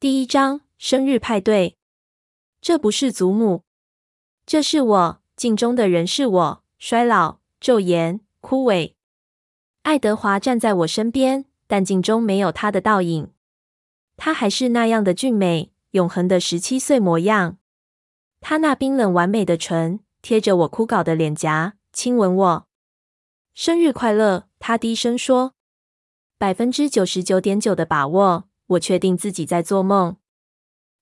第一章生日派对。这不是祖母，这是我，镜中的人是我，衰老、皱颜、枯萎。爱德华站在我身边，但镜中没有他的倒影。他还是那样的俊美，永恒的十七岁模样。他那冰冷完美的唇贴着我枯槁的脸颊，亲吻我。生日快乐！他低声说。百分之九十九点九的把握。我确定自己在做梦。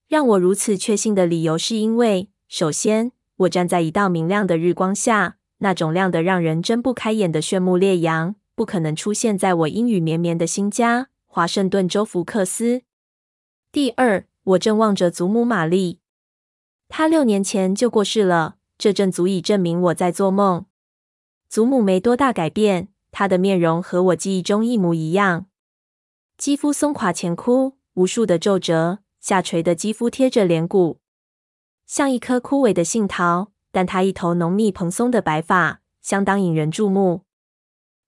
让我如此确信的理由，是因为首先，我站在一道明亮的日光下，那种亮得让人睁不开眼的炫目烈阳，不可能出现在我阴雨绵绵的新家——华盛顿州福克斯。第二，我正望着祖母玛丽，她六年前就过世了，这正足以证明我在做梦。祖母没多大改变，她的面容和我记忆中一模一样。肌肤松垮前枯，无数的皱褶，下垂的肌肤贴着脸骨，像一颗枯萎的杏桃。但他一头浓密蓬松的白发，相当引人注目。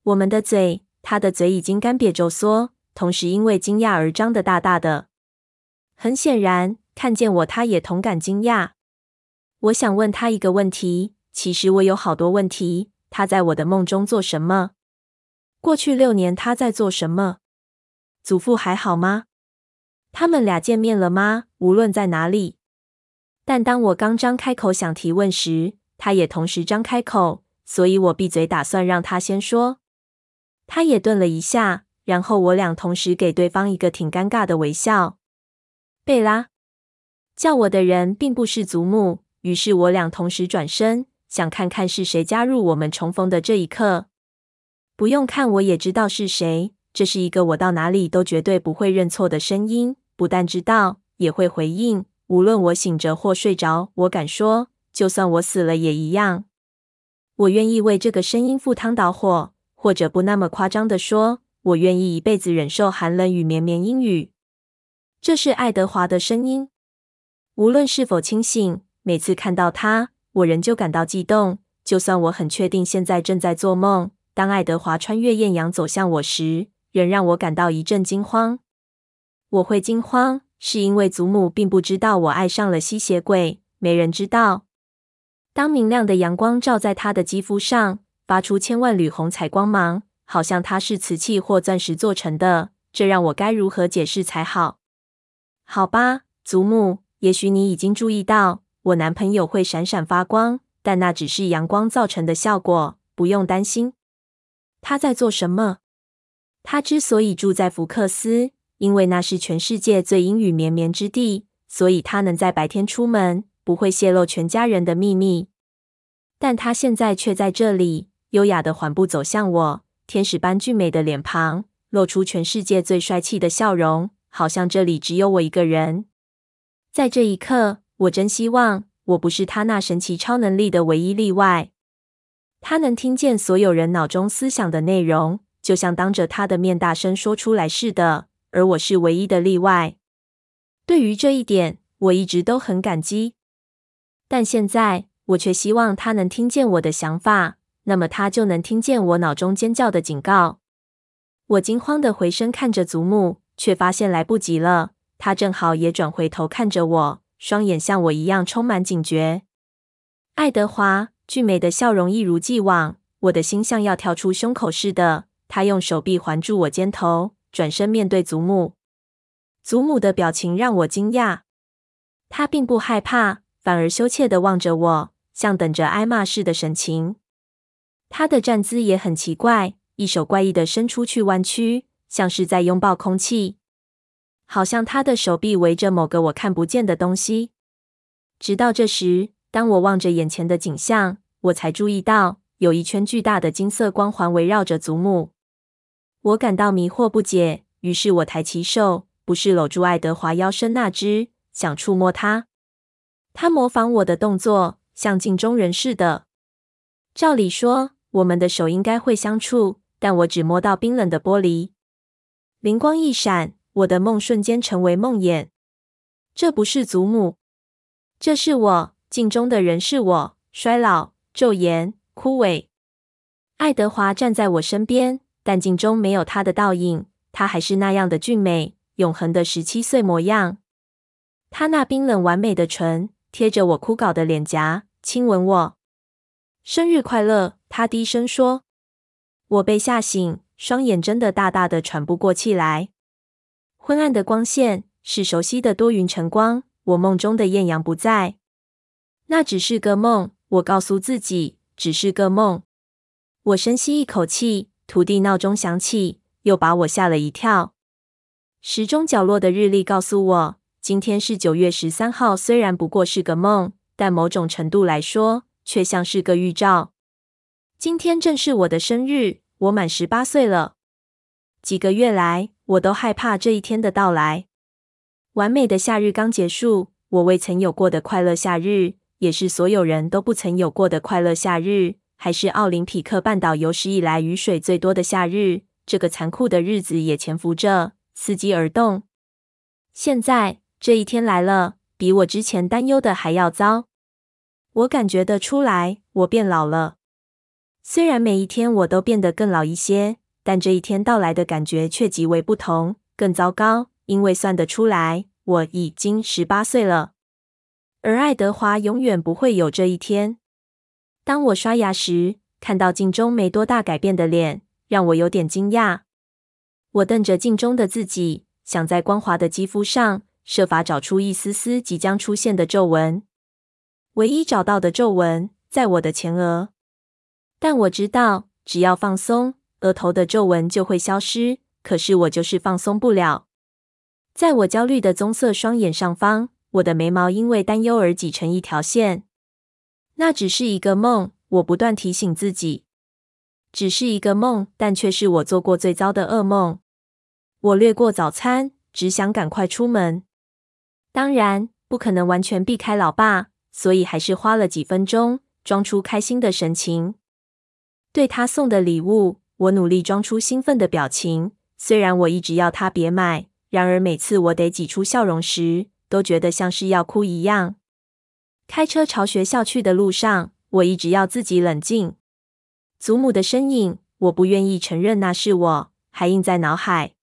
我们的嘴，他的嘴已经干瘪皱缩，同时因为惊讶而张得大大的。很显然，看见我，他也同感惊讶。我想问他一个问题，其实我有好多问题。他在我的梦中做什么？过去六年，他在做什么？祖父还好吗？他们俩见面了吗？无论在哪里。但当我刚张开口想提问时，他也同时张开口，所以我闭嘴，打算让他先说。他也顿了一下，然后我俩同时给对方一个挺尴尬的微笑。贝拉，叫我的人并不是祖母，于是我俩同时转身，想看看是谁加入我们重逢的这一刻。不用看，我也知道是谁。这是一个我到哪里都绝对不会认错的声音，不但知道，也会回应。无论我醒着或睡着，我敢说，就算我死了也一样。我愿意为这个声音赴汤蹈火，或者不那么夸张地说，我愿意一辈子忍受寒冷与绵绵阴雨。这是爱德华的声音。无论是否清醒，每次看到他，我仍旧感到悸动。就算我很确定现在正在做梦，当爱德华穿越艳阳走向我时，仍让我感到一阵惊慌。我会惊慌，是因为祖母并不知道我爱上了吸血鬼。没人知道。当明亮的阳光照在她的肌肤上，发出千万缕红彩光芒，好像它是瓷器或钻石做成的。这让我该如何解释才好？好吧，祖母，也许你已经注意到我男朋友会闪闪发光，但那只是阳光造成的效果，不用担心。他在做什么？他之所以住在福克斯，因为那是全世界最阴雨绵绵之地，所以他能在白天出门，不会泄露全家人的秘密。但他现在却在这里，优雅的缓步走向我，天使般俊美的脸庞，露出全世界最帅气的笑容，好像这里只有我一个人。在这一刻，我真希望我不是他那神奇超能力的唯一例外。他能听见所有人脑中思想的内容。就像当着他的面大声说出来似的，而我是唯一的例外。对于这一点，我一直都很感激。但现在，我却希望他能听见我的想法，那么他就能听见我脑中尖叫的警告。我惊慌的回身看着祖母，却发现来不及了。他正好也转回头看着我，双眼像我一样充满警觉。爱德华，俊美的笑容一如既往，我的心像要跳出胸口似的。他用手臂环住我肩头，转身面对祖母。祖母的表情让我惊讶，她并不害怕，反而羞怯地望着我，像等着挨骂似的神情。她的站姿也很奇怪，一手怪异地伸出去弯曲，像是在拥抱空气，好像她的手臂围着某个我看不见的东西。直到这时，当我望着眼前的景象，我才注意到有一圈巨大的金色光环围绕着祖母。我感到迷惑不解，于是我抬起手，不是搂住爱德华腰身那只，想触摸他。他模仿我的动作，像镜中人似的。照理说，我们的手应该会相触，但我只摸到冰冷的玻璃。灵光一闪，我的梦瞬间成为梦魇。这不是祖母，这是我，镜中的人是我，衰老、皱颜、枯萎。爱德华站在我身边。但镜中没有他的倒影，他还是那样的俊美，永恒的十七岁模样。他那冰冷完美的唇贴着我枯槁的脸颊，亲吻我。生日快乐！他低声说。我被吓醒，双眼睁得大大的，喘不过气来。昏暗的光线是熟悉的多云晨光，我梦中的艳阳不在。那只是个梦，我告诉自己，只是个梦。我深吸一口气，土地闹钟响起，又把我吓了一跳。时钟角落的日历告诉我，今天是九月十三号。虽然不过是个梦，但某种程度来说，却像是个预兆。今天正是我的生日，我满十八岁了。几个月来，我都害怕这一天的到来。完美的夏日刚结束，我未曾有过的快乐夏日。也是所有人都不曾有过的快乐夏日，还是奥林匹克半岛有史以来雨水最多的夏日。这个残酷的日子也潜伏着，伺机而动。现在这一天来了，比我之前担忧的还要糟。我感觉得出来，我变老了。虽然每一天我都变得更老一些，但这一天到来的感觉却极为不同，更糟糕，因为算得出来，我已经十八岁了。而爱德华永远不会有这一天。当我刷牙时，看到镜中没多大改变的脸，让我有点惊讶。我瞪着镜中的自己，想在光滑的肌肤上设法找出一丝丝即将出现的皱纹。唯一找到的皱纹在我的前额，但我知道，只要放松，额头的皱纹就会消失。可是我就是放松不了。在我焦虑的棕色双眼上方。我的眉毛因为担忧而挤成一条线。那只是一个梦，我不断提醒自己，只是一个梦，但却是我做过最糟的噩梦。我略过早餐，只想赶快出门。当然，不可能完全避开老爸，所以还是花了几分钟，装出开心的神情。对他送的礼物，我努力装出兴奋的表情。虽然我一直要他别买，然而每次我得挤出笑容时，都觉得像是要哭一样。开车朝学校去的路上，我一直要自己冷静。祖母的身影，我不愿意承认那是我，还印在脑海。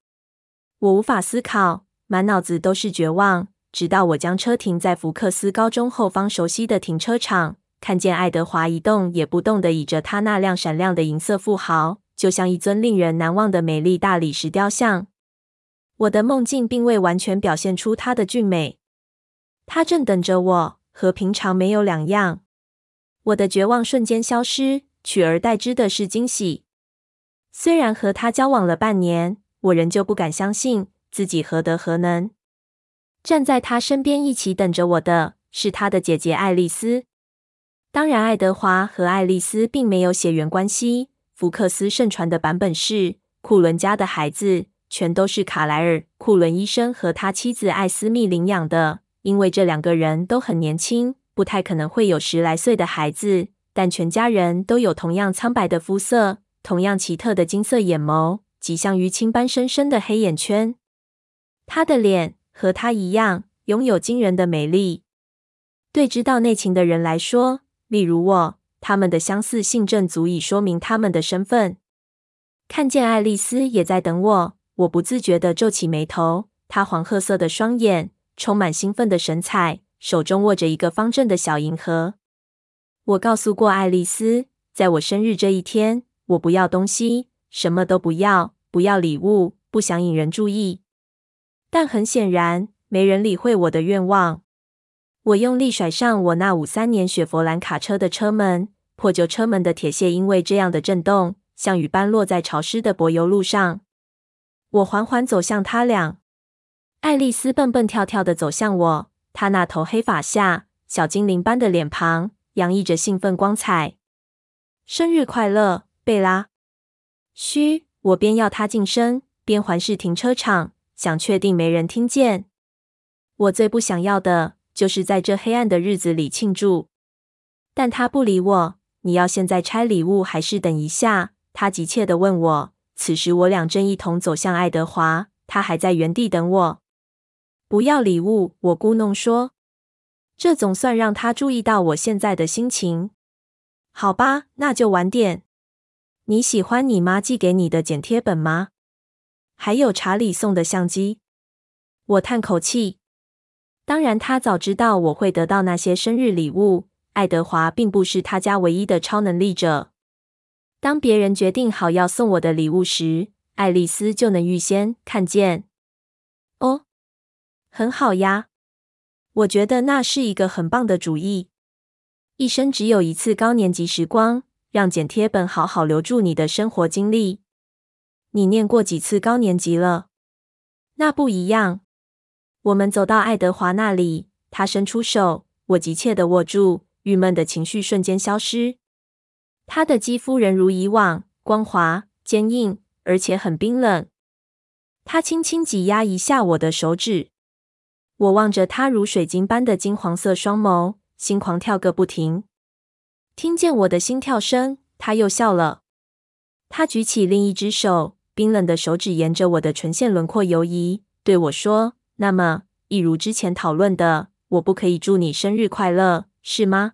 我无法思考，满脑子都是绝望。直到我将车停在福克斯高中后方熟悉的停车场，看见爱德华一动也不动地倚着他那辆闪亮的银色富豪，就像一尊令人难忘的美丽大理石雕像。我的梦境并未完全表现出他的俊美，他正等着我，和平常没有两样。我的绝望瞬间消失，取而代之的是惊喜。虽然和他交往了半年，我仍旧不敢相信自己何德何能。站在他身边一起等着我的是他的姐姐爱丽丝。当然，爱德华和爱丽丝并没有血缘关系。福克斯盛传的版本是库伦家的孩子。全都是卡莱尔·库伦医生和他妻子艾斯蜜领养的，因为这两个人都很年轻，不太可能会有十来岁的孩子。但全家人都有同样苍白的肤色，同样奇特的金色眼眸，及像淤青般深深的黑眼圈。他的脸和他一样，拥有惊人的美丽。对知道内情的人来说，例如我，他们的相似性正足以说明他们的身份。看见爱丽丝也在等我。我不自觉地皱起眉头，她黄褐色的双眼，充满兴奋的神采，手中握着一个方正的小银盒。我告诉过爱丽丝，在我生日这一天，我不要东西，什么都不要，不要礼物，不想引人注意。但很显然，没人理会我的愿望。我用力甩上我那五三年雪佛兰卡车的车门，破旧车门的铁屑因为这样的震动，像雨般落在潮湿的柏油路上。我缓缓走向他俩，爱丽丝蹦蹦跳跳地走向我，她那头黑发下，小精灵般的脸庞洋溢着兴奋光彩。生日快乐，贝拉！嘘，我边要她近身，边环视停车场，想确定没人听见。我最不想要的就是在这黑暗的日子里庆祝，但她不理我。你要现在拆礼物，还是等一下？她急切地问我。此时，我俩正一同走向爱德华，他还在原地等我。不要礼物，我咕哝说。这总算让他注意到我现在的心情。好吧，那就晚点。你喜欢你妈寄给你的剪贴本吗？还有查理送的相机。我叹口气。当然，他早知道我会得到那些生日礼物。爱德华并不是他家唯一的超能力者。当别人决定好要送我的礼物时，爱丽丝就能预先看见。哦，很好呀，我觉得那是一个很棒的主意。一生只有一次高年级时光，让剪贴本好好留住你的生活经历。你念过几次高年级了？那不一样。我们走到爱德华那里，他伸出手，我急切地握住，郁闷的情绪瞬间消失。他的肌肤仍如以往光滑、坚硬，而且很冰冷。他轻轻挤压一下我的手指，我望着他如水晶般的金黄色双眸，心狂跳个不停。听见我的心跳声，他又笑了。他举起另一只手，冰冷的手指沿着我的唇线轮廓游移，对我说：“那么，一如之前讨论的，我不可以祝你生日快乐，是吗？”“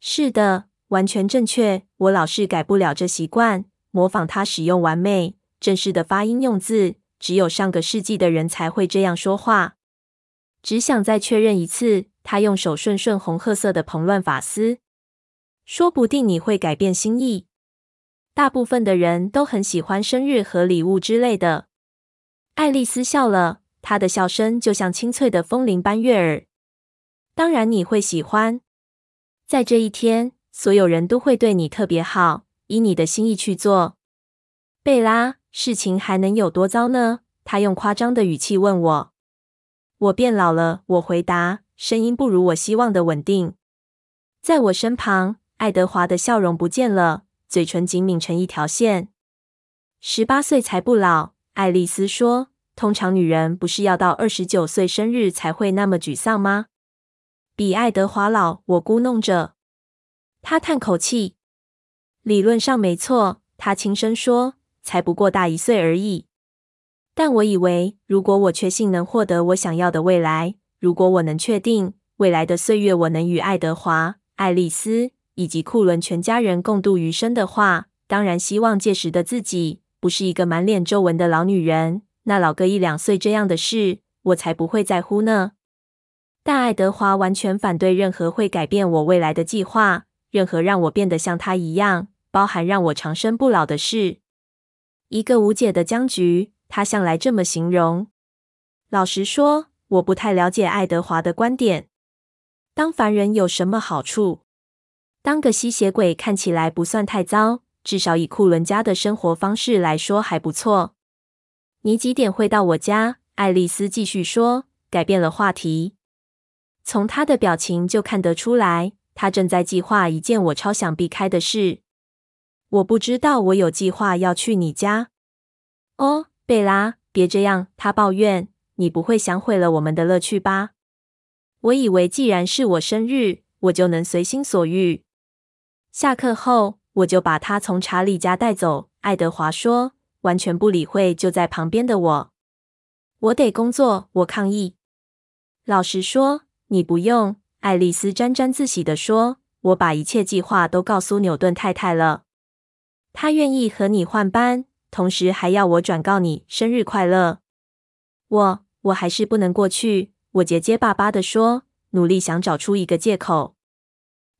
是的。”完全正确，我老是改不了这习惯。模仿他使用完美正式的发音用字，只有上个世纪的人才会这样说话。只想再确认一次，他用手顺顺红褐色的蓬乱发丝。说不定你会改变心意。大部分的人都很喜欢生日和礼物之类的。爱丽丝笑了，她的笑声就像清脆的风铃般悦耳。当然你会喜欢，在这一天。所有人都会对你特别好，依你的心意去做。贝拉，事情还能有多糟呢？他用夸张的语气问我。我变老了，我回答，声音不如我希望的稳定。在我身旁，爱德华的笑容不见了，嘴唇紧抿成一条线。十八岁才不老，爱丽丝说。通常女人不是要到二十九岁生日才会那么沮丧吗？比爱德华老，我咕哝着。他叹口气，理论上没错，他轻声说：“才不过大一岁而已。”但我以为，如果我确信能获得我想要的未来，如果我能确定未来的岁月我能与爱德华、爱丽丝以及库伦全家人共度余生的话，当然希望届时的自己不是一个满脸皱纹的老女人，那老个一两岁这样的事，我才不会在乎呢。但爱德华完全反对任何会改变我未来的计划。任何让我变得像他一样，包含让我长生不老的事，一个无解的僵局。他向来这么形容。老实说，我不太了解爱德华的观点。当凡人有什么好处？当个吸血鬼看起来不算太糟，至少以库伦家的生活方式来说还不错。你几点会到我家？爱丽丝继续说，改变了话题。从他的表情就看得出来。他正在计划一件我超想避开的事。我不知道我有计划要去你家。哦，贝拉，别这样，他抱怨。你不会想毁了我们的乐趣吧？我以为既然是我生日，我就能随心所欲。下课后，我就把他从查理家带走。爱德华说，完全不理会就在旁边的我。我得工作，我抗议。老实说，你不用。爱丽丝沾沾自喜地说：“我把一切计划都告诉纽顿太太了，她愿意和你换班，同时还要我转告你生日快乐。”我我还是不能过去。我结结巴巴地说，努力想找出一个借口。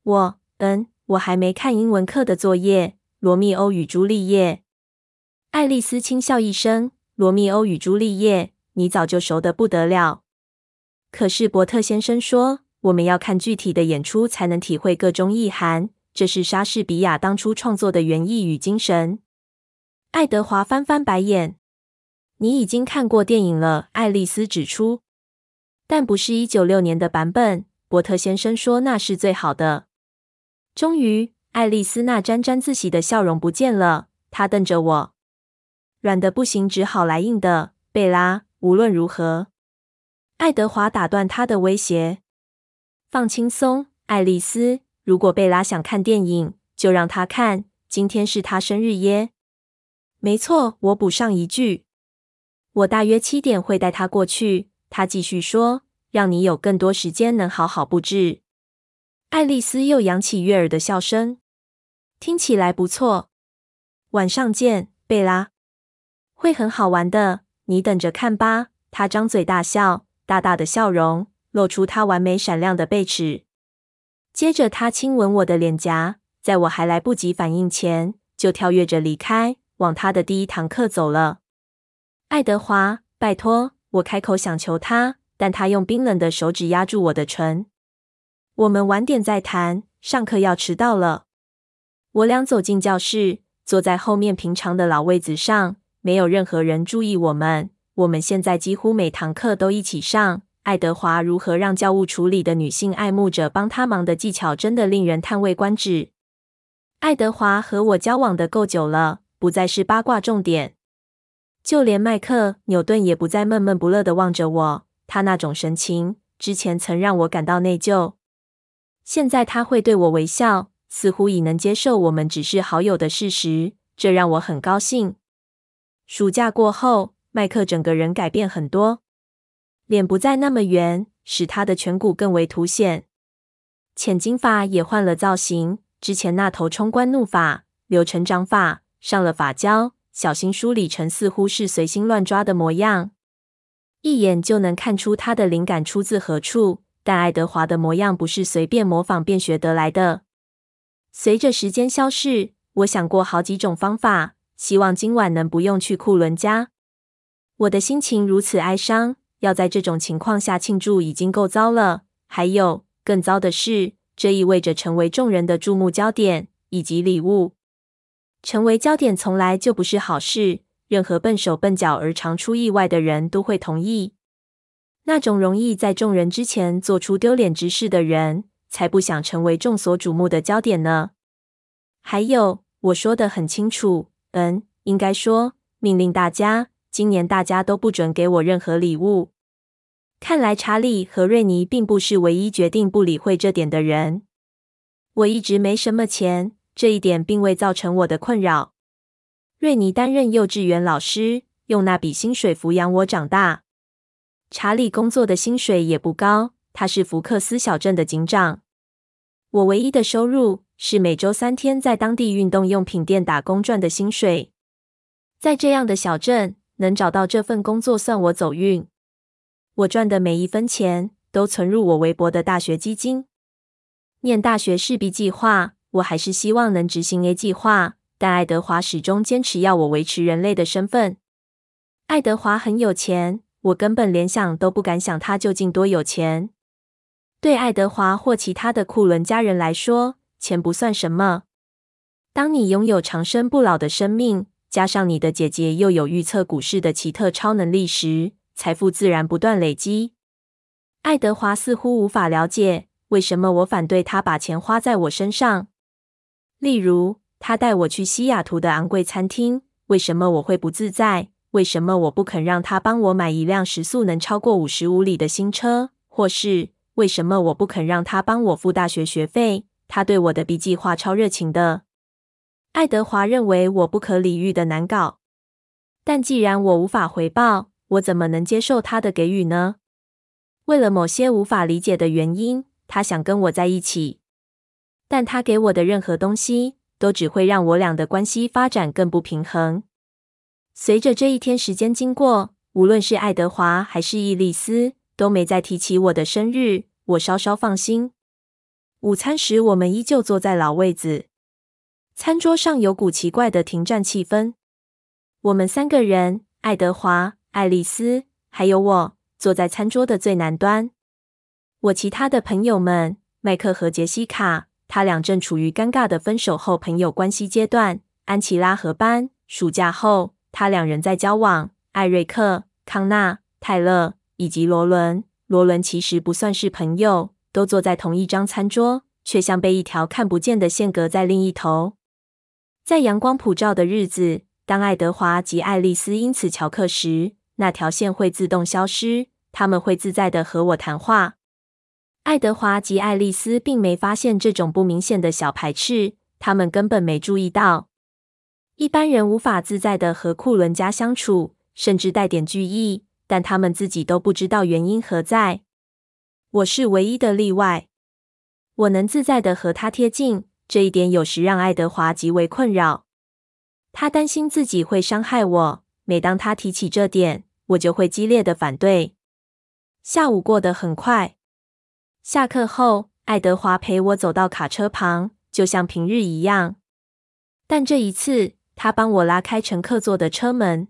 我嗯，我还没看英文课的作业，《罗密欧与朱丽叶》。爱丽丝轻笑一声：“罗密欧与朱丽叶，你早就熟得不得了。”可是伯特先生说。我们要看具体的演出，才能体会个中意涵。这是莎士比亚当初创作的原意与精神。爱德华翻翻白眼：“你已经看过电影了。”爱丽丝指出，但不是一九六年的版本。伯特先生说那是最好的。终于，爱丽丝那沾沾自喜的笑容不见了。她瞪着我，软的不行，只好来硬的。贝拉，无论如何，爱德华打断她的威胁。放轻松，爱丽丝。如果贝拉想看电影，就让她看。今天是她生日耶。没错，我补上一句。我大约七点会带她过去。她继续说，让你有更多时间能好好布置。爱丽丝又扬起悦耳的笑声，听起来不错。晚上见，贝拉。会很好玩的，你等着看吧。她张嘴大笑，大大的笑容。露出他完美闪亮的背齿。接着，他亲吻我的脸颊，在我还来不及反应前，就跳跃着离开，往他的第一堂课走了。爱德华，拜托！我开口想求他，但他用冰冷的手指压住我的唇。我们晚点再谈，上课要迟到了。我俩走进教室，坐在后面平常的老位子上，没有任何人注意我们。我们现在几乎每堂课都一起上。爱德华如何让教务处里的女性爱慕者帮他忙的技巧，真的令人叹为观止。爱德华和我交往的够久了，不再是八卦重点。就连麦克纽顿也不再闷闷不乐的望着我，他那种神情之前曾让我感到内疚。现在他会对我微笑，似乎已能接受我们只是好友的事实，这让我很高兴。暑假过后，麦克整个人改变很多，脸不再那么圆，使他的颧骨更为凸显，浅金发也换了造型，之前那头冲冠怒发留成长发，上了发胶。小心梳理成似乎是随心乱抓的模样，一眼就能看出他的灵感出自何处。但爱德华的模样不是随便模仿便学得来的。随着时间消逝，我想过好几种方法，希望今晚能不用去库伦家。我的心情如此哀伤，要在这种情况下庆祝已经够糟了。还有更糟的是，这意味着成为众人的注目焦点以及礼物。成为焦点从来就不是好事。任何笨手笨脚而常出意外的人都会同意。那种容易在众人之前做出丢脸之事的人，才不想成为众所瞩目的焦点呢。还有，我说的很清楚，嗯，应该说命令大家，今年大家都不准给我任何礼物。看来查理和瑞尼并不是唯一决定不理会这点的人。我一直没什么钱。这一点并未造成我的困扰。瑞尼担任幼稚园老师，用那笔薪水抚养我长大。查理工作的薪水也不高，他是福克斯小镇的警长。我唯一的收入是每周三天在当地运动用品店打工赚的薪水。在这样的小镇，能找到这份工作算我走运。我赚的每一分钱都存入我微薄的大学基金。念大学是 B 计划。我还是希望能执行 A 计划，但爱德华始终坚持要我维持人类的身份。爱德华很有钱，我根本连想都不敢想他究竟多有钱。对爱德华或其他的库伦家人来说，钱不算什么。当你拥有长生不老的生命，加上你的姐姐又有预测股市的奇特超能力时，财富自然不断累积。爱德华似乎无法了解为什么我反对他把钱花在我身上。例如，他带我去西雅图的昂贵餐厅，为什么我会不自在？为什么我不肯让他帮我买一辆时速能超过五十五里的新车？或是为什么我不肯让他帮我付大学学费？他对我的 B 计划超热情的。爱德华认为我不可理喻的难搞，但既然我无法回报，我怎么能接受他的给予呢？为了某些无法理解的原因，他想跟我在一起。但他给我的任何东西，都只会让我俩的关系发展更不平衡。随着这一天时间经过，无论是爱德华还是伊丽丝，都没再提起我的生日，我稍稍放心。午餐时，我们依旧坐在老位子，餐桌上有股奇怪的停战气氛。我们三个人，爱德华、爱丽丝还有我，坐在餐桌的最南端。我其他的朋友们，麦克和杰西卡。他俩正处于尴尬的分手后朋友关系阶段。安琪拉和班暑假后，他俩人在交往。艾瑞克、康纳、泰勒以及罗伦，罗伦其实不算是朋友，都坐在同一张餐桌，却像被一条看不见的线隔在另一头。在阳光普照的日子，当爱德华及爱丽丝因此翘课时，那条线会自动消失，他们会自在的和我谈话。爱德华及爱丽丝并没发现这种不明显的小排斥，他们根本没注意到。一般人无法自在的和库伦家相处，甚至带点惧意，但他们自己都不知道原因何在。我是唯一的例外，我能自在的和他贴近，这一点有时让爱德华极为困扰。他担心自己会伤害我，每当他提起这点，我就会激烈的反对。下午过得很快。下课后，爱德华陪我走到卡车旁，就像平日一样。但这一次，他帮我拉开乘客座的车门。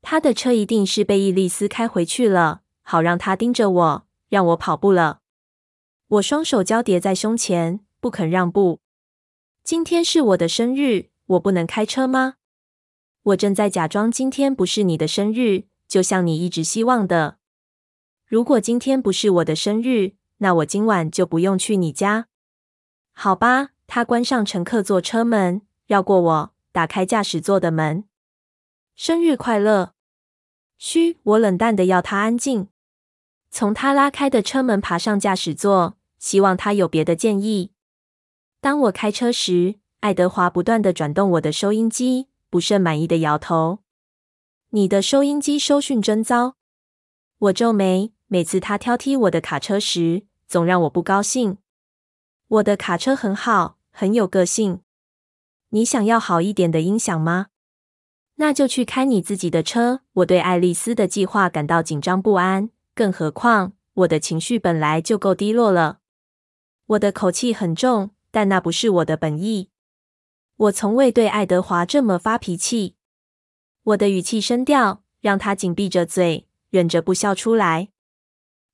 他的车一定是被伊丽丝开回去了，好让他盯着我，让我跑步了。我双手交叠在胸前，不肯让步。今天是我的生日，我不能开车吗？我正在假装今天不是你的生日，就像你一直希望的。如果今天不是我的生日，那我今晚就不用去你家。好吧，他关上乘客座车门，绕过我，打开驾驶座的门。生日快乐！嘘，我冷淡地要他安静。从他拉开的车门爬上驾驶座，希望他有别的建议。当我开车时，爱德华不断地转动我的收音机，不甚满意地摇头。你的收音机收讯真糟。我皱眉，每次他挑剔我的卡车时，总让我不高兴。我的卡车很好，很有个性。你想要好一点的音响吗？那就去开你自己的车。我对爱丽丝的计划感到紧张不安，更何况我的情绪本来就够低落了。我的口气很重，但那不是我的本意。我从未对爱德华这么发脾气。我的语气声调让他紧闭着嘴，忍着不笑出来。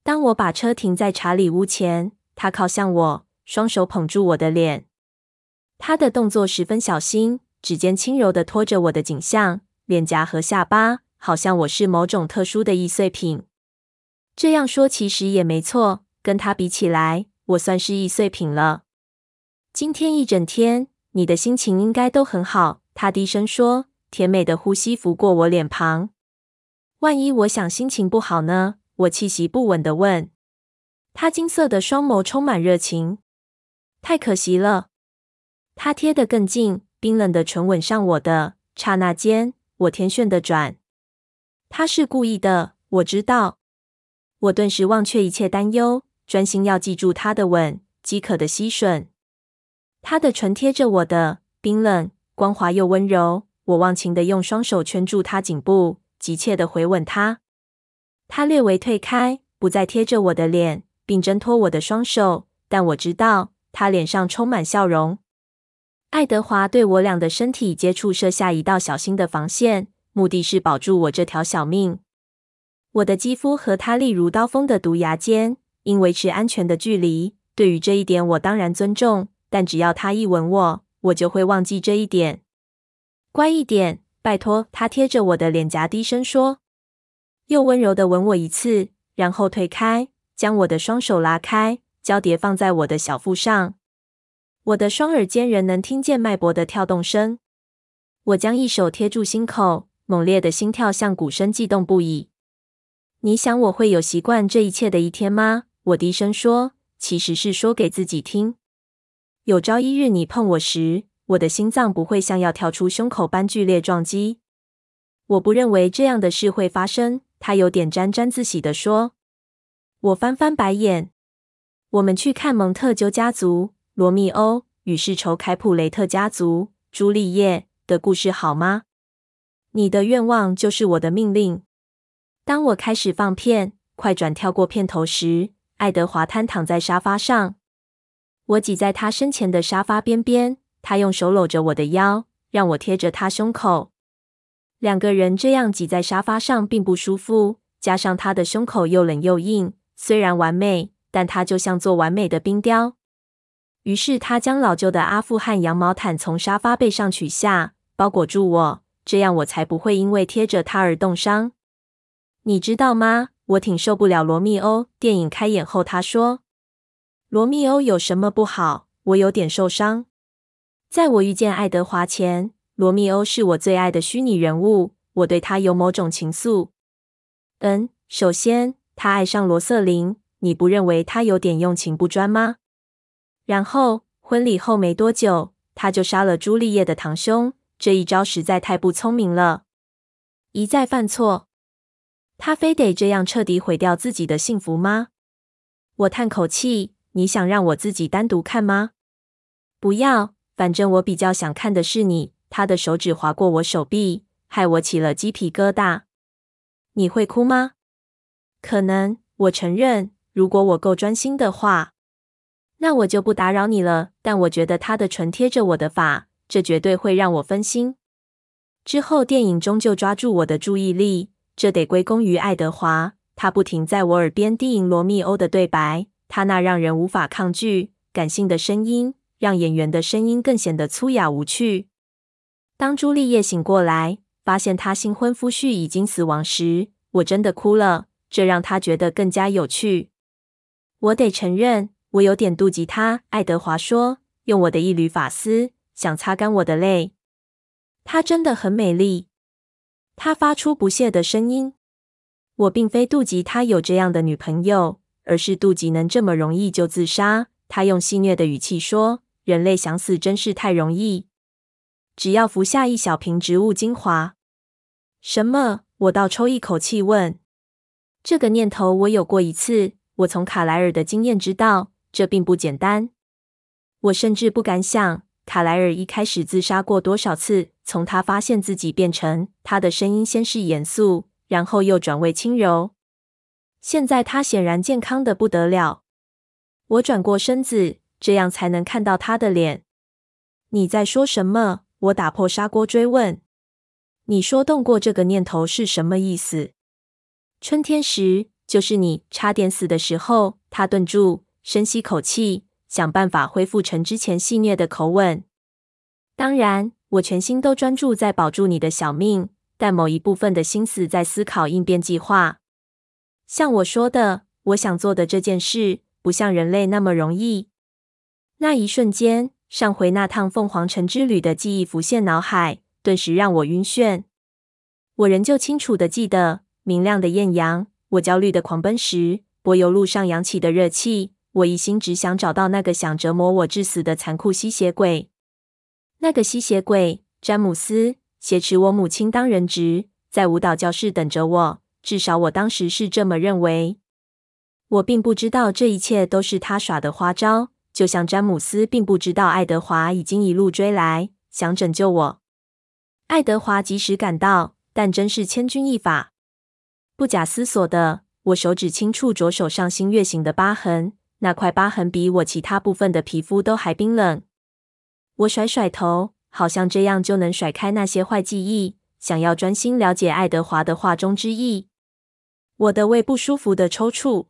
当我把车停在查理屋前，他靠向我，双手捧住我的脸。他的动作十分小心。指尖轻柔地托着我的颈项、脸颊和下巴，好像我是某种特殊的易碎品。这样说其实也没错，跟他比起来，我算是易碎品了。今天一整天，你的心情应该都很好。他低声说，甜美的呼吸拂过我脸庞。万一我想心情不好呢？我气息不稳地问。他金色的双眸充满热情。太可惜了。他贴得更近。冰冷的唇吻上我的刹那间，我天旋地转。他是故意的，我知道。我顿时忘却一切担忧，专心要记住他的吻，饥渴的吸吮。他的唇贴着我的，冰冷、光滑又温柔。我忘情地用双手圈住他颈部，急切地回吻他。他略微退开，不再贴着我的脸，并挣脱我的双手。但我知道，他脸上充满笑容。爱德华对我俩的身体接触设下一道小心的防线，目的是保住我这条小命。我的肌肤和他利如刀锋的毒牙间，应维持安全的距离。对于这一点，我当然尊重。但只要他一吻我，我就会忘记这一点。乖一点，拜托。他贴着我的脸颊，低声说，又温柔的吻我一次，然后推开，将我的双手拉开，交叠放在我的小腹上。我的双耳间仍能听见脉搏的跳动声。我将一手贴住心口，猛烈的心跳像鼓声悸动不已。你想我会有习惯这一切的一天吗？我低声说，其实是说给自己听。有朝一日你碰我时，我的心脏不会像要跳出胸口般剧烈撞击。我不认为这样的事会发生。他有点沾沾自喜地说。我翻翻白眼。我们去看蒙特鸠家族。罗密欧与世仇凯普雷特家族朱丽叶的故事好吗？你的愿望就是我的命令。当我开始放片，快转跳过片头时，爱德华瘫躺在沙发上，我挤在他身前的沙发边边，他用手搂着我的腰，让我贴着他胸口。两个人这样挤在沙发上并不舒服，加上他的胸口又冷又硬，虽然完美，但他就像座完美的冰雕。于是他将老旧的阿富汗羊毛毯从沙发背上取下，包裹住我，这样我才不会因为贴着他而冻伤。你知道吗？我挺受不了罗密欧。电影开演后，他说：“罗密欧有什么不好？”我有点受伤。在我遇见爱德华前，罗密欧是我最爱的虚拟人物，我对他有某种情愫。嗯，首先他爱上罗瑟琳，你不认为他有点用情不专吗？然后婚礼后没多久，他就杀了朱丽叶的堂兄。这一招实在太不聪明了，一再犯错。他非得这样彻底毁掉自己的幸福吗？我叹口气。你想让我自己单独看吗？不要，反正我比较想看的是你。他的手指划过我手臂，害我起了鸡皮疙瘩。你会哭吗？可能，我承认。如果我够专心的话，那我就不打扰你了。但我觉得他的唇贴着我的发，这绝对会让我分心。之后，电影终究抓住我的注意力，这得归功于爱德华。他不停在我耳边低吟罗密欧的对白，他那让人无法抗拒、感性的声音，让演员的声音更显得粗哑无趣。当朱丽叶醒过来，发现她新婚夫婿已经死亡时，我真的哭了。这让她觉得更加有趣。我得承认，我有点妒忌他。爱德华说：“用我的一缕发丝，想擦干我的泪。”她真的很美丽。他发出不屑的声音。我并非妒忌他有这样的女朋友，而是妒忌能这么容易就自杀。他用戏谑的语气说：“人类想死真是太容易，只要服下一小瓶植物精华。”什么？我倒抽一口气问。这个念头我有过一次。我从卡莱尔的经验知道，这并不简单。我甚至不敢想，卡莱尔一开始自杀过多少次。从他发现自己变成，他的声音先是严肃，然后又转为轻柔。现在他显然健康的不得了。我转过身子，这样才能看到他的脸。你在说什么？我打破砂锅追问。你说动过这个念头是什么意思？春天时，就是你差点死的时候。他顿住，深吸口气，想办法恢复成之前戏谑的口吻。当然，我全心都专注在保住你的小命，但某一部分的心思在思考应变计划。像我说的，我想做的这件事，不像人类那么容易。那一瞬间，上回那趟凤凰城之旅的记忆浮现脑海，顿时让我晕眩。我仍旧清楚地记得。明亮的艳阳，我焦虑的狂奔时，柏油路上扬起的热气，我一心只想找到那个想折磨我致死的残酷吸血鬼。那个吸血鬼詹姆斯挟持我母亲当人质，在舞蹈教室等着我，至少我当时是这么认为。我并不知道这一切都是他耍的花招，就像詹姆斯并不知道爱德华已经一路追来，想拯救我。爱德华及时赶到，但真是千钧一发。不假思索的，我手指轻触左手上新月形的疤痕，那块疤痕比我其他部分的皮肤都还冰冷。我甩甩头，好像这样就能甩开那些坏记忆，想要专心了解爱德华的话中之意。我的胃不舒服的抽搐。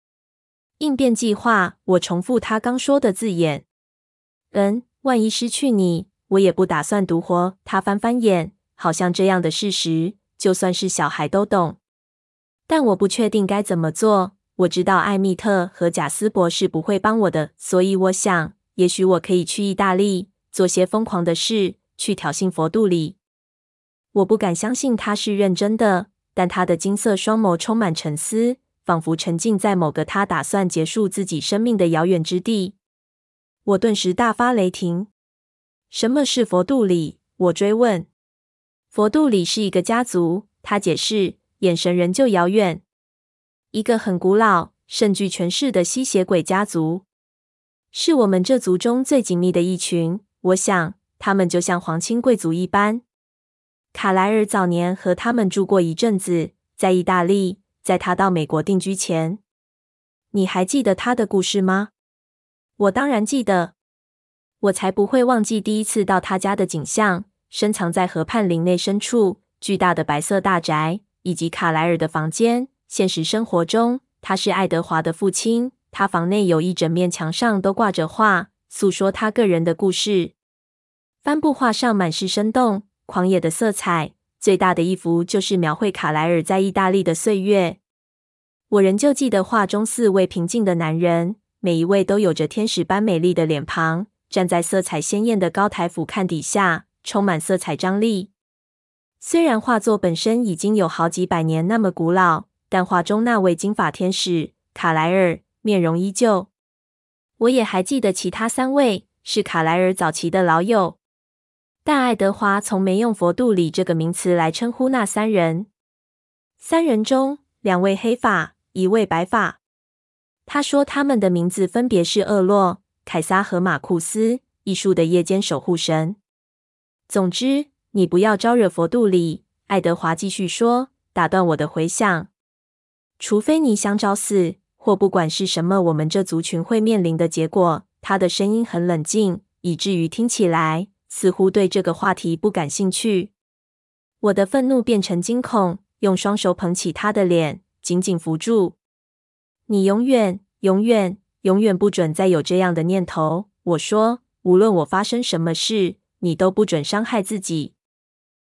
应变计划，我重复他刚说的字眼。嗯，万一失去你，我也不打算独活。他翻翻眼，好像这样的事实，就算是小孩都懂。但我不确定该怎么做。我知道艾蜜特和贾斯伯是不会帮我的，所以我想，也许我可以去意大利做些疯狂的事，去挑衅佛度里。我不敢相信他是认真的，但他的金色双眸充满沉思，仿佛沉浸在某个他打算结束自己生命的遥远之地。我顿时大发雷霆。什么是佛度里？我追问。佛度里是一个家族，他解释。眼神仍旧遥远，一个很古老、甚具权势的吸血鬼家族，是我们这族中最紧密的一群。我想，他们就像皇亲贵族一般。卡莱尔早年和他们住过一阵子，在意大利，在他到美国定居前。你还记得他的故事吗？我当然记得，我才不会忘记第一次到他家的景象：深藏在河畔林内深处，巨大的白色大宅。以及卡莱尔的房间。现实生活中，他是爱德华的父亲。他房内有一整面墙上都挂着画，诉说他个人的故事。帆布画上满是生动、狂野的色彩。最大的一幅就是描绘卡莱尔在意大利的岁月。我仍旧记得画中四位平静的男人，每一位都有着天使般美丽的脸庞，站在色彩鲜艳的高台俯瞰底下，充满色彩张力。虽然画作本身已经有好几百年那么古老，但画中那位金发天使卡莱尔面容依旧。我也还记得其他三位是卡莱尔早期的老友，但爱德华从没用“佛度里”这个名词来称呼那三人。三人中，两位黑发，一位白发。他说他们的名字分别是厄洛、凯撒和马库斯，艺术的夜间守护神。总之。你不要招惹佛度里，爱德华继续说，打断我的回想。除非你想找死，或不管是什么，我们这族群会面临的结果。他的声音很冷静，以至于听起来似乎对这个话题不感兴趣。我的愤怒变成惊恐，用双手捧起他的脸，紧紧扶住。你永远、永远、永远不准再有这样的念头。我说，无论我发生什么事，你都不准伤害自己。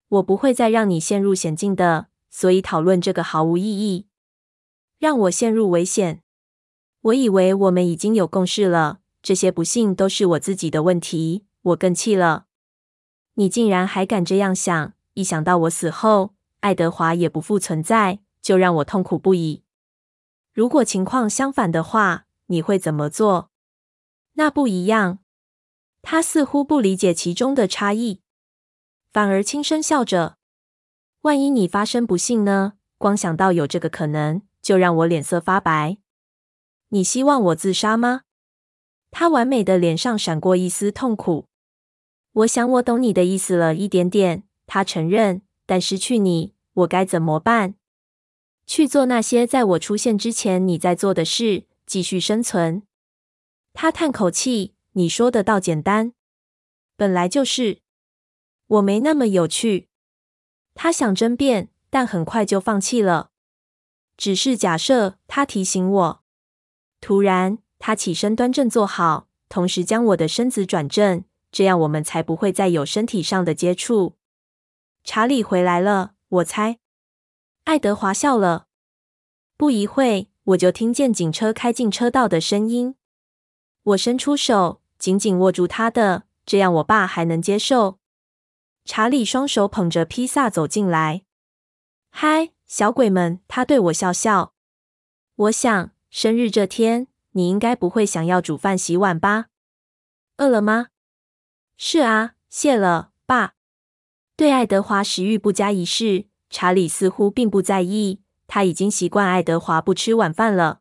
我不会再让你陷入险境的，所以讨论这个毫无意义。让我陷入危险？我以为我们已经有共识了。这些不幸都是我自己的问题。我更气了。你竟然还敢这样想！一想到我死后，爱德华也不复存在，就让我痛苦不已。如果情况相反的话，你会怎么做？那不一样。他似乎不理解其中的差异，反而轻声笑着。万一你发生不幸呢？光想到有这个可能，就让我脸色发白。你希望我自杀吗？他完美的脸上闪过一丝痛苦。我想我懂你的意思了一点点，他承认。但失去你，我该怎么办？去做那些在我出现之前你在做的事，继续生存。他叹口气：“你说的倒简单，本来就是。我没那么有趣。”他想争辩，但很快就放弃了。只是假设，他提醒我。突然。他起身，端正坐好，同时将我的身子转正，这样我们才不会再有身体上的接触。查理回来了，我猜。爱德华笑了。不一会，我就听见警车开进车道的声音。我伸出手，紧紧握住他的，这样我爸还能接受。查理双手捧着披萨走进来。嗨，小鬼们！他对我笑笑。我想，生日这天。你应该不会想要煮饭洗碗吧？饿了吗？是啊，谢了，爸。对爱德华食欲不佳一事，查理似乎并不在意。他已经习惯爱德华不吃晚饭了。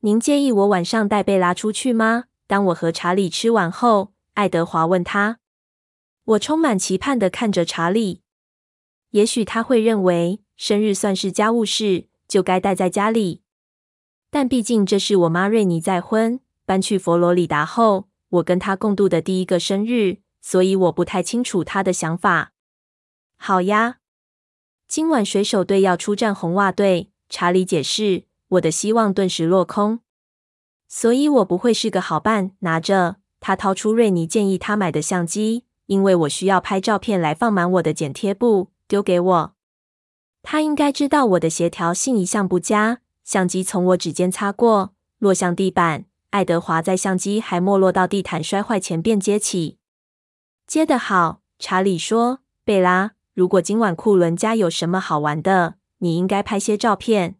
您介意我晚上带贝拉出去吗？当我和查理吃完后，爱德华问他。我充满期盼地看着查理。也许他会认为生日算是家务事，就该待在家里。但毕竟这是我妈瑞妮再婚，搬去佛罗里达后，我跟他共度的第一个生日，所以我不太清楚他的想法。好呀，今晚水手队要出战红袜队，查理解释。我的希望顿时落空，所以我不会是个好伴。拿着，他掏出瑞尼建议他买的相机，因为我需要拍照片来放满我的剪贴簿，丢给我。他应该知道我的协调性一向不佳。相机从我指尖擦过，落向地板。爱德华在相机还没落到地毯摔坏前便接起，接得好。查理说：“贝拉，如果今晚库伦家有什么好玩的，你应该拍些照片。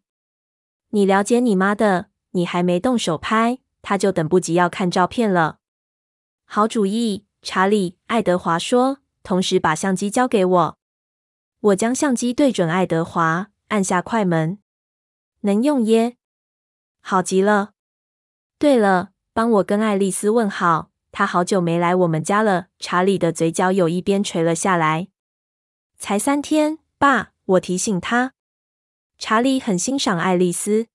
你了解你妈的，你还没动手拍，她就等不及要看照片了。”好主意，查理。爱德华说，同时把相机交给我。我将相机对准爱德华，按下快门。能用耶，好极了。对了，帮我跟爱丽丝问好，她好久没来我们家了。查理的嘴角有一边垂了下来。才三天，爸，我提醒他。查理很欣赏爱丽丝。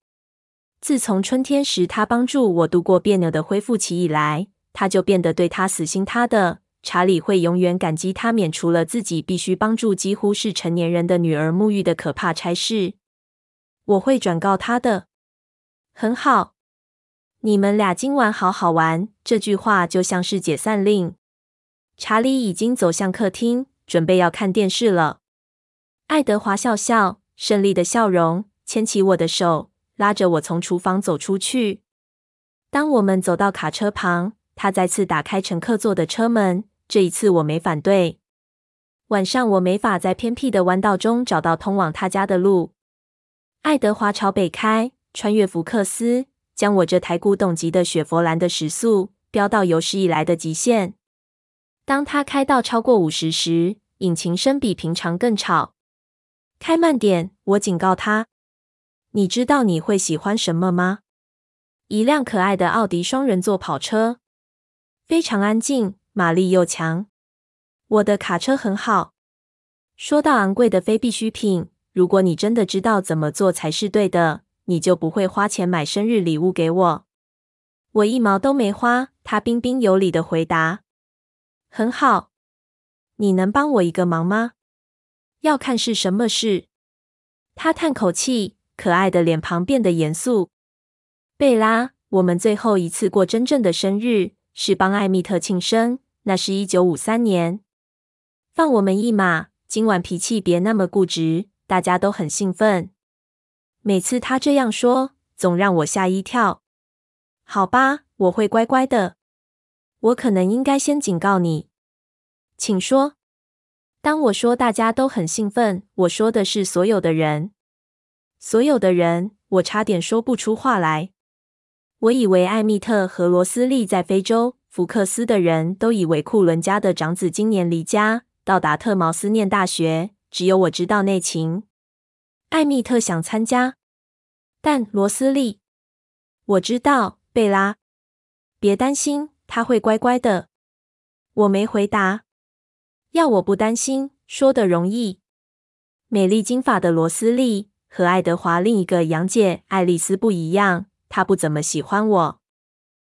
自从春天时他帮助我度过别扭的恢复期以来，他就变得对她死心塌的。查理会永远感激他免除了自己必须帮助几乎是成年人的女儿沐浴的可怕差事。我会转告他的。很好，你们俩今晚好好玩。这句话就像是解散令。查理已经走向客厅，准备要看电视了。爱德华笑笑，胜利的笑容，牵起我的手，拉着我从厨房走出去。当我们走到卡车旁，他再次打开乘客座的车门。这一次我没反对。晚上我没法在偏僻的弯道中找到通往他家的路。爱德华朝北开，穿越福克斯，将我这台古董级的雪佛兰的时速飙到有史以来的极限。当它开到超过五十时，引擎声比平常更吵。开慢点，我警告他。你知道你会喜欢什么吗？一辆可爱的奥迪双人座跑车，非常安静，马力又强。我的卡车很好。说到昂贵的非必需品。如果你真的知道怎么做才是对的，你就不会花钱买生日礼物给我。我一毛都没花。他彬彬有礼的回答：“很好，你能帮我一个忙吗？要看是什么事。”他叹口气，可爱的脸庞变得严肃。贝拉，我们最后一次过真正的生日是帮艾蜜特庆生，那是一九五三年。放我们一马，今晚脾气别那么固执。大家都很兴奋。每次他这样说，总让我吓一跳。好吧，我会乖乖的。我可能应该先警告你。请说。当我说大家都很兴奋，我说的是所有的人。所有的人，我差点说不出话来。我以为艾蜜特和罗斯利在非洲，福克斯的人都以为库伦家的长子今年离家到达特茅斯念大学，只有我知道内情。艾蜜特想参加，但罗斯利，我知道，贝拉，别担心，他会乖乖的。我没回答。要我不担心，说的容易。美丽金发的罗斯利。和爱德华另一个养姐爱丽丝不一样，她不怎么喜欢我。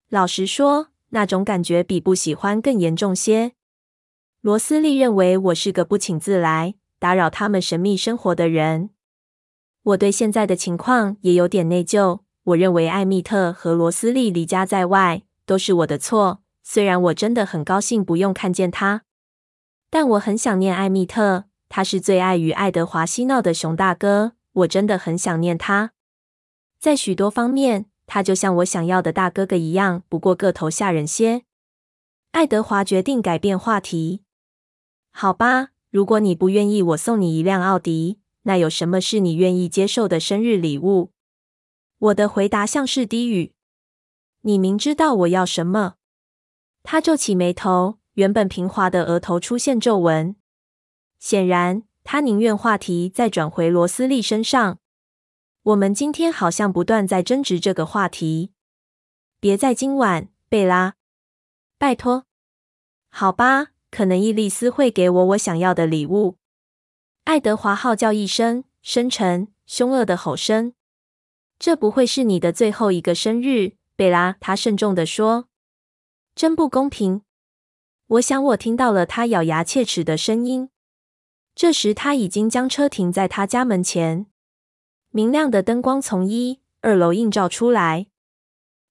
老实说，那种感觉比不喜欢更严重些。罗斯利认为我是个不请自来、打扰他们神秘生活的人。我对现在的情况也有点内疚。我认为艾蜜特和罗斯利离家在外都是我的错，虽然我真的很高兴不用看见他，但我很想念艾蜜特。他是最爱与爱德华嬉闹的熊大哥。我真的很想念他，在许多方面，他就像我想要的大哥哥一样，不过个头吓人些。爱德华决定改变话题。好吧，如果你不愿意我送你一辆奥迪，那有什么是你愿意接受的生日礼物？我的回答像是低语。你明知道我要什么。他皱起眉头，原本平滑的额头出现皱纹。显然。他宁愿话题再转回罗斯利身上。我们今天好像不断在争执这个话题。别在今晚，贝拉，拜托。好吧，可能伊丽丝会给我我想要的礼物。爱德华号叫一声，深沉、凶恶的吼声。这不会是你的最后一个生日，贝拉。他慎重地说。真不公平。我想我听到了他咬牙切齿的声音。这时，他已经将车停在他家门前。明亮的灯光从一二楼映照出来，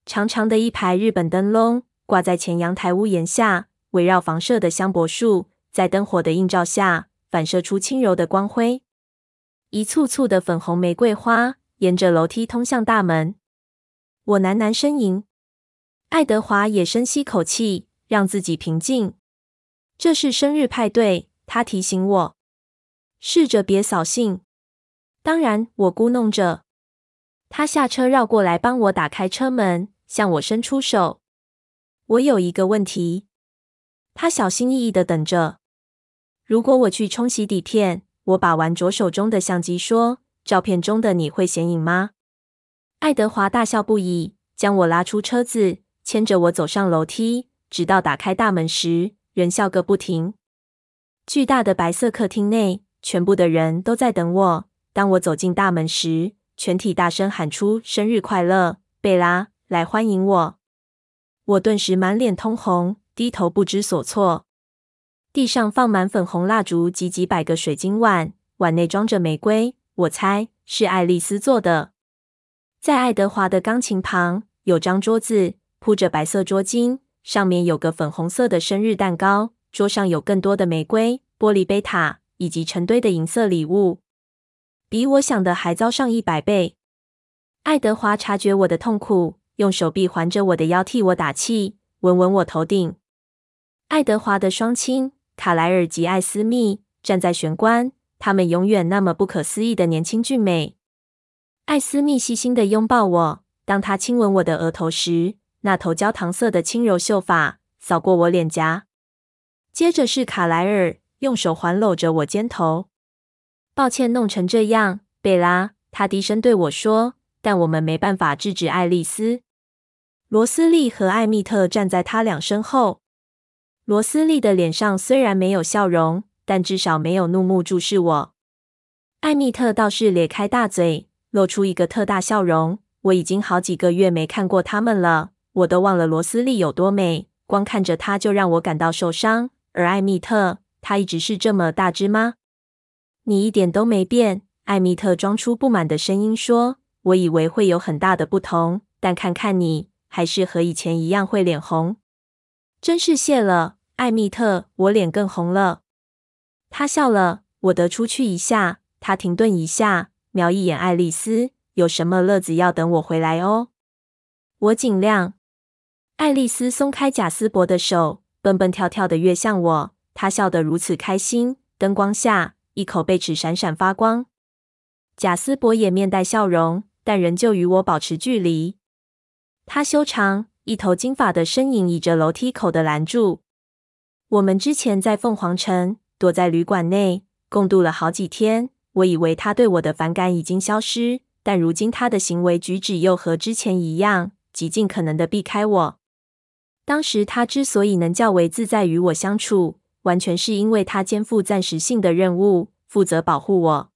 长长的一排日本灯笼挂在前阳台屋檐下，围绕房舍的香柏树在灯火的映照下反射出轻柔的光辉。一簇簇的粉红玫瑰花沿着楼梯通向大门。我喃喃呻吟。爱德华也深吸口气，让自己平静。这是生日派对，他提醒我。试着别扫兴。当然，我咕哝着。他下车绕过来，帮我打开车门，向我伸出手。我有一个问题。他小心翼翼的等着。如果我去冲洗底片，我把玩着手中的相机，说：“照片中的你会显影吗？”爱德华大笑不已，将我拉出车子，牵着我走上楼梯，直到打开大门时，仍笑个不停。巨大的白色客厅内。全部的人都在等我。当我走进大门时，全体大声喊出“生日快乐，贝拉”，来欢迎我。我顿时满脸通红，低头不知所措。地上放满粉红蜡烛及几百个水晶碗，碗内装着玫瑰，我猜是爱丽丝做的。在爱德华的钢琴旁有张桌子，铺着白色桌巾，上面有个粉红色的生日蛋糕，桌上有更多的玫瑰、玻璃杯塔。以及成堆的银色礼物，比我想的还糟上一百倍。爱德华察觉我的痛苦，用手臂环着我的腰替我打气，闻闻我头顶。爱德华的双亲卡莱尔及艾斯密站在玄关，他们永远那么不可思议的年轻俊美。艾斯密细心的拥抱我，当他亲吻我的额头时，那头焦糖色的轻柔秀发扫过我脸颊。接着是卡莱尔。用手环搂着我肩头，抱歉弄成这样，贝拉。他低声对我说：“但我们没办法制止爱丽丝。”罗斯利和艾蜜特站在他俩身后。罗斯利的脸上虽然没有笑容，但至少没有怒目注视我。艾蜜特倒是咧开大嘴，露出一个特大笑容。我已经好几个月没看过他们了，我都忘了罗斯利有多美，光看着他就让我感到受伤。而艾蜜特，她一直是这么大只吗？你一点都没变。艾蜜特装出不满的声音说：“我以为会有很大的不同，但看看你，还是和以前一样会脸红。真是谢了，艾蜜特，我脸更红了。”他笑了。我得出去一下。他停顿一下，瞄一眼爱丽丝。有什么乐子要等我回来哦。我尽量。爱丽丝松开贾斯伯的手，蹦蹦跳跳的跃向我。她笑得如此开心，灯光下一口贝齿闪闪发光。贾斯伯也面带笑容，但仍旧与我保持距离。他修长一头金发的身影倚着楼梯口的拦柱。我们之前在凤凰城躲在旅馆内共度了好几天，我以为他对我的反感已经消失。但如今他的行为举止又和之前一样，极尽可能的避开我。当时他之所以能较为自在与我相处，完全是因为他肩负暂时性的任务，负责保护我。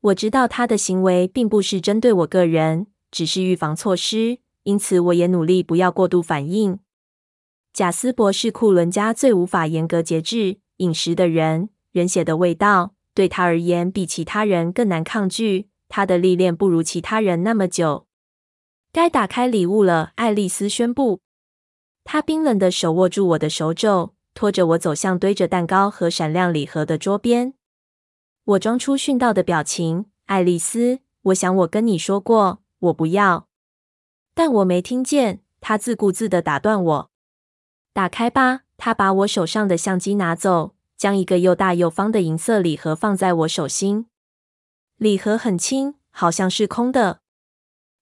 我知道他的行为并不是针对我个人，只是预防措施，因此我也努力不要过度反应。贾斯伯是库伦家最无法严格节制饮食的人，人血的味道对他而言比其他人更难抗拒。他的历练不如其他人那么久。该打开礼物了，爱丽丝宣布。她冰冷的手握住我的手肘，拖着我走向堆着蛋糕和闪亮礼盒的桌边。我装出训道的表情。爱丽丝，我想我跟你说过，我不要。但我没听见。他自顾自的打断我。打开吧。他把我手上的相机拿走，将一个又大又方的银色礼盒放在我手心。礼盒很轻，好像是空的。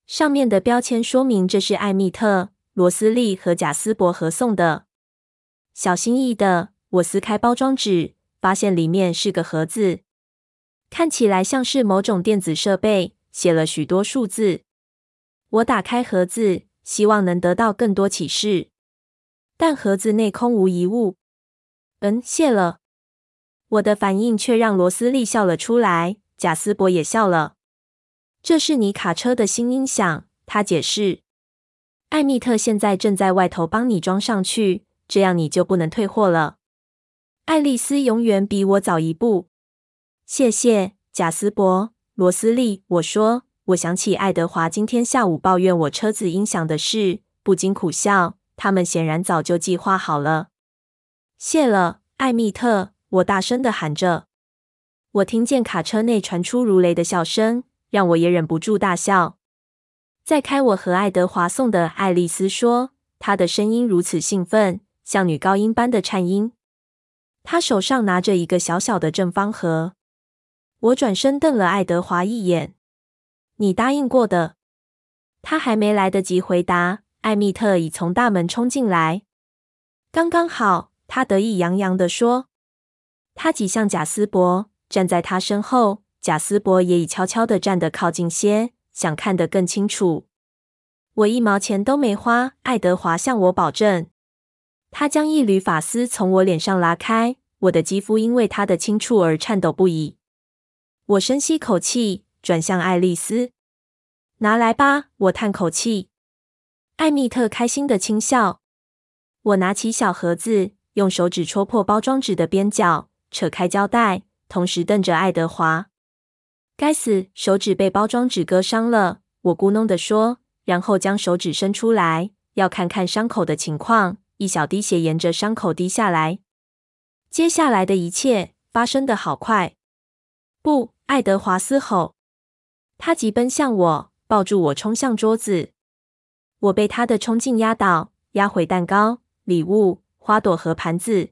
上面的标签说明这是艾蜜特、罗斯利和贾斯伯合送的。小心翼翼的，我撕开包装纸，发现里面是个盒子，看起来像是某种电子设备，写了许多数字。我打开盒子，希望能得到更多启示，但盒子内空无一物。嗯，谢了。我的反应却让罗斯利笑了出来。贾斯伯也笑了。这是你卡车的新音响，他解释。艾蜜特现在正在外头帮你装上去，这样你就不能退货了。爱丽丝永远比我早一步。谢谢，贾斯伯、罗斯利。我说，我想起爱德华今天下午抱怨我车子音响的事，不禁苦笑。他们显然早就计划好了。谢了，艾米特，我大声地喊着。我听见卡车内传出如雷的笑声，让我也忍不住大笑。在开我和爱德华送的，爱丽丝说，她的声音如此兴奋，像女高音般的颤音。她手上拿着一个小小的正方盒。我转身瞪了爱德华一眼。你答应过的。他还没来得及回答，艾米特已从大门冲进来。刚刚好，他得意洋洋地说。他挤向贾斯伯。站在他身后，贾斯伯也已悄悄地站得靠近些，想看得更清楚。我一毛钱都没花，爱德华向我保证。他将一缕发丝从我脸上拉开，我的肌肤因为他的轻触而颤抖不已。我深吸口气，转向爱丽丝：“拿来吧。”我叹口气。艾蜜特开心的轻笑。我拿起小盒子，用手指戳破包装纸的边角，扯开胶带。同时瞪着爱德华，该死，手指被包装纸割伤了。我咕哝的说，然后将手指伸出来，要看看伤口的情况。一小滴血沿着伤口滴下来。接下来的一切发生的好快。不，爱德华嘶吼，他急奔向我，抱住我冲向桌子。我被他的冲劲压倒，压回蛋糕、礼物、花朵和盘子。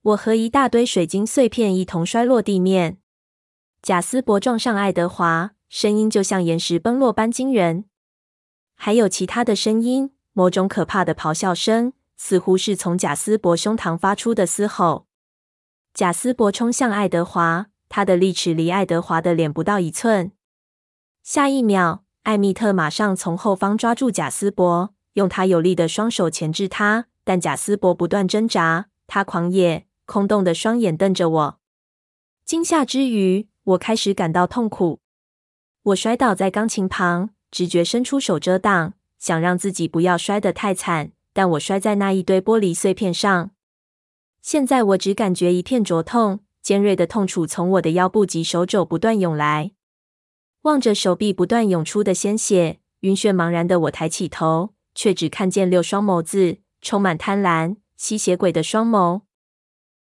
我和一大堆水晶碎片一同摔落地面。贾斯伯撞上爱德华，声音就像岩石崩落般惊人。还有其他的声音，某种可怕的咆哮声，似乎是从贾斯伯胸膛发出的嘶吼。贾斯伯冲向爱德华，他的利齿离爱德华的脸不到一寸。下一秒，艾米特马上从后方抓住贾斯伯，用他有力的双手钳制他，但贾斯伯不断挣扎，他狂野。空洞的双眼瞪着我，惊吓之余，我开始感到痛苦。我摔倒在钢琴旁，直觉伸出手遮挡，想让自己不要摔得太惨。但我摔在那一堆玻璃碎片上。现在我只感觉一片灼痛，尖锐的痛楚从我的腰部及手肘不断涌来。望着手臂不断涌出的鲜血，晕眩茫然的我抬起头，却只看见六双眸子，充满贪婪、吸血鬼的双眸，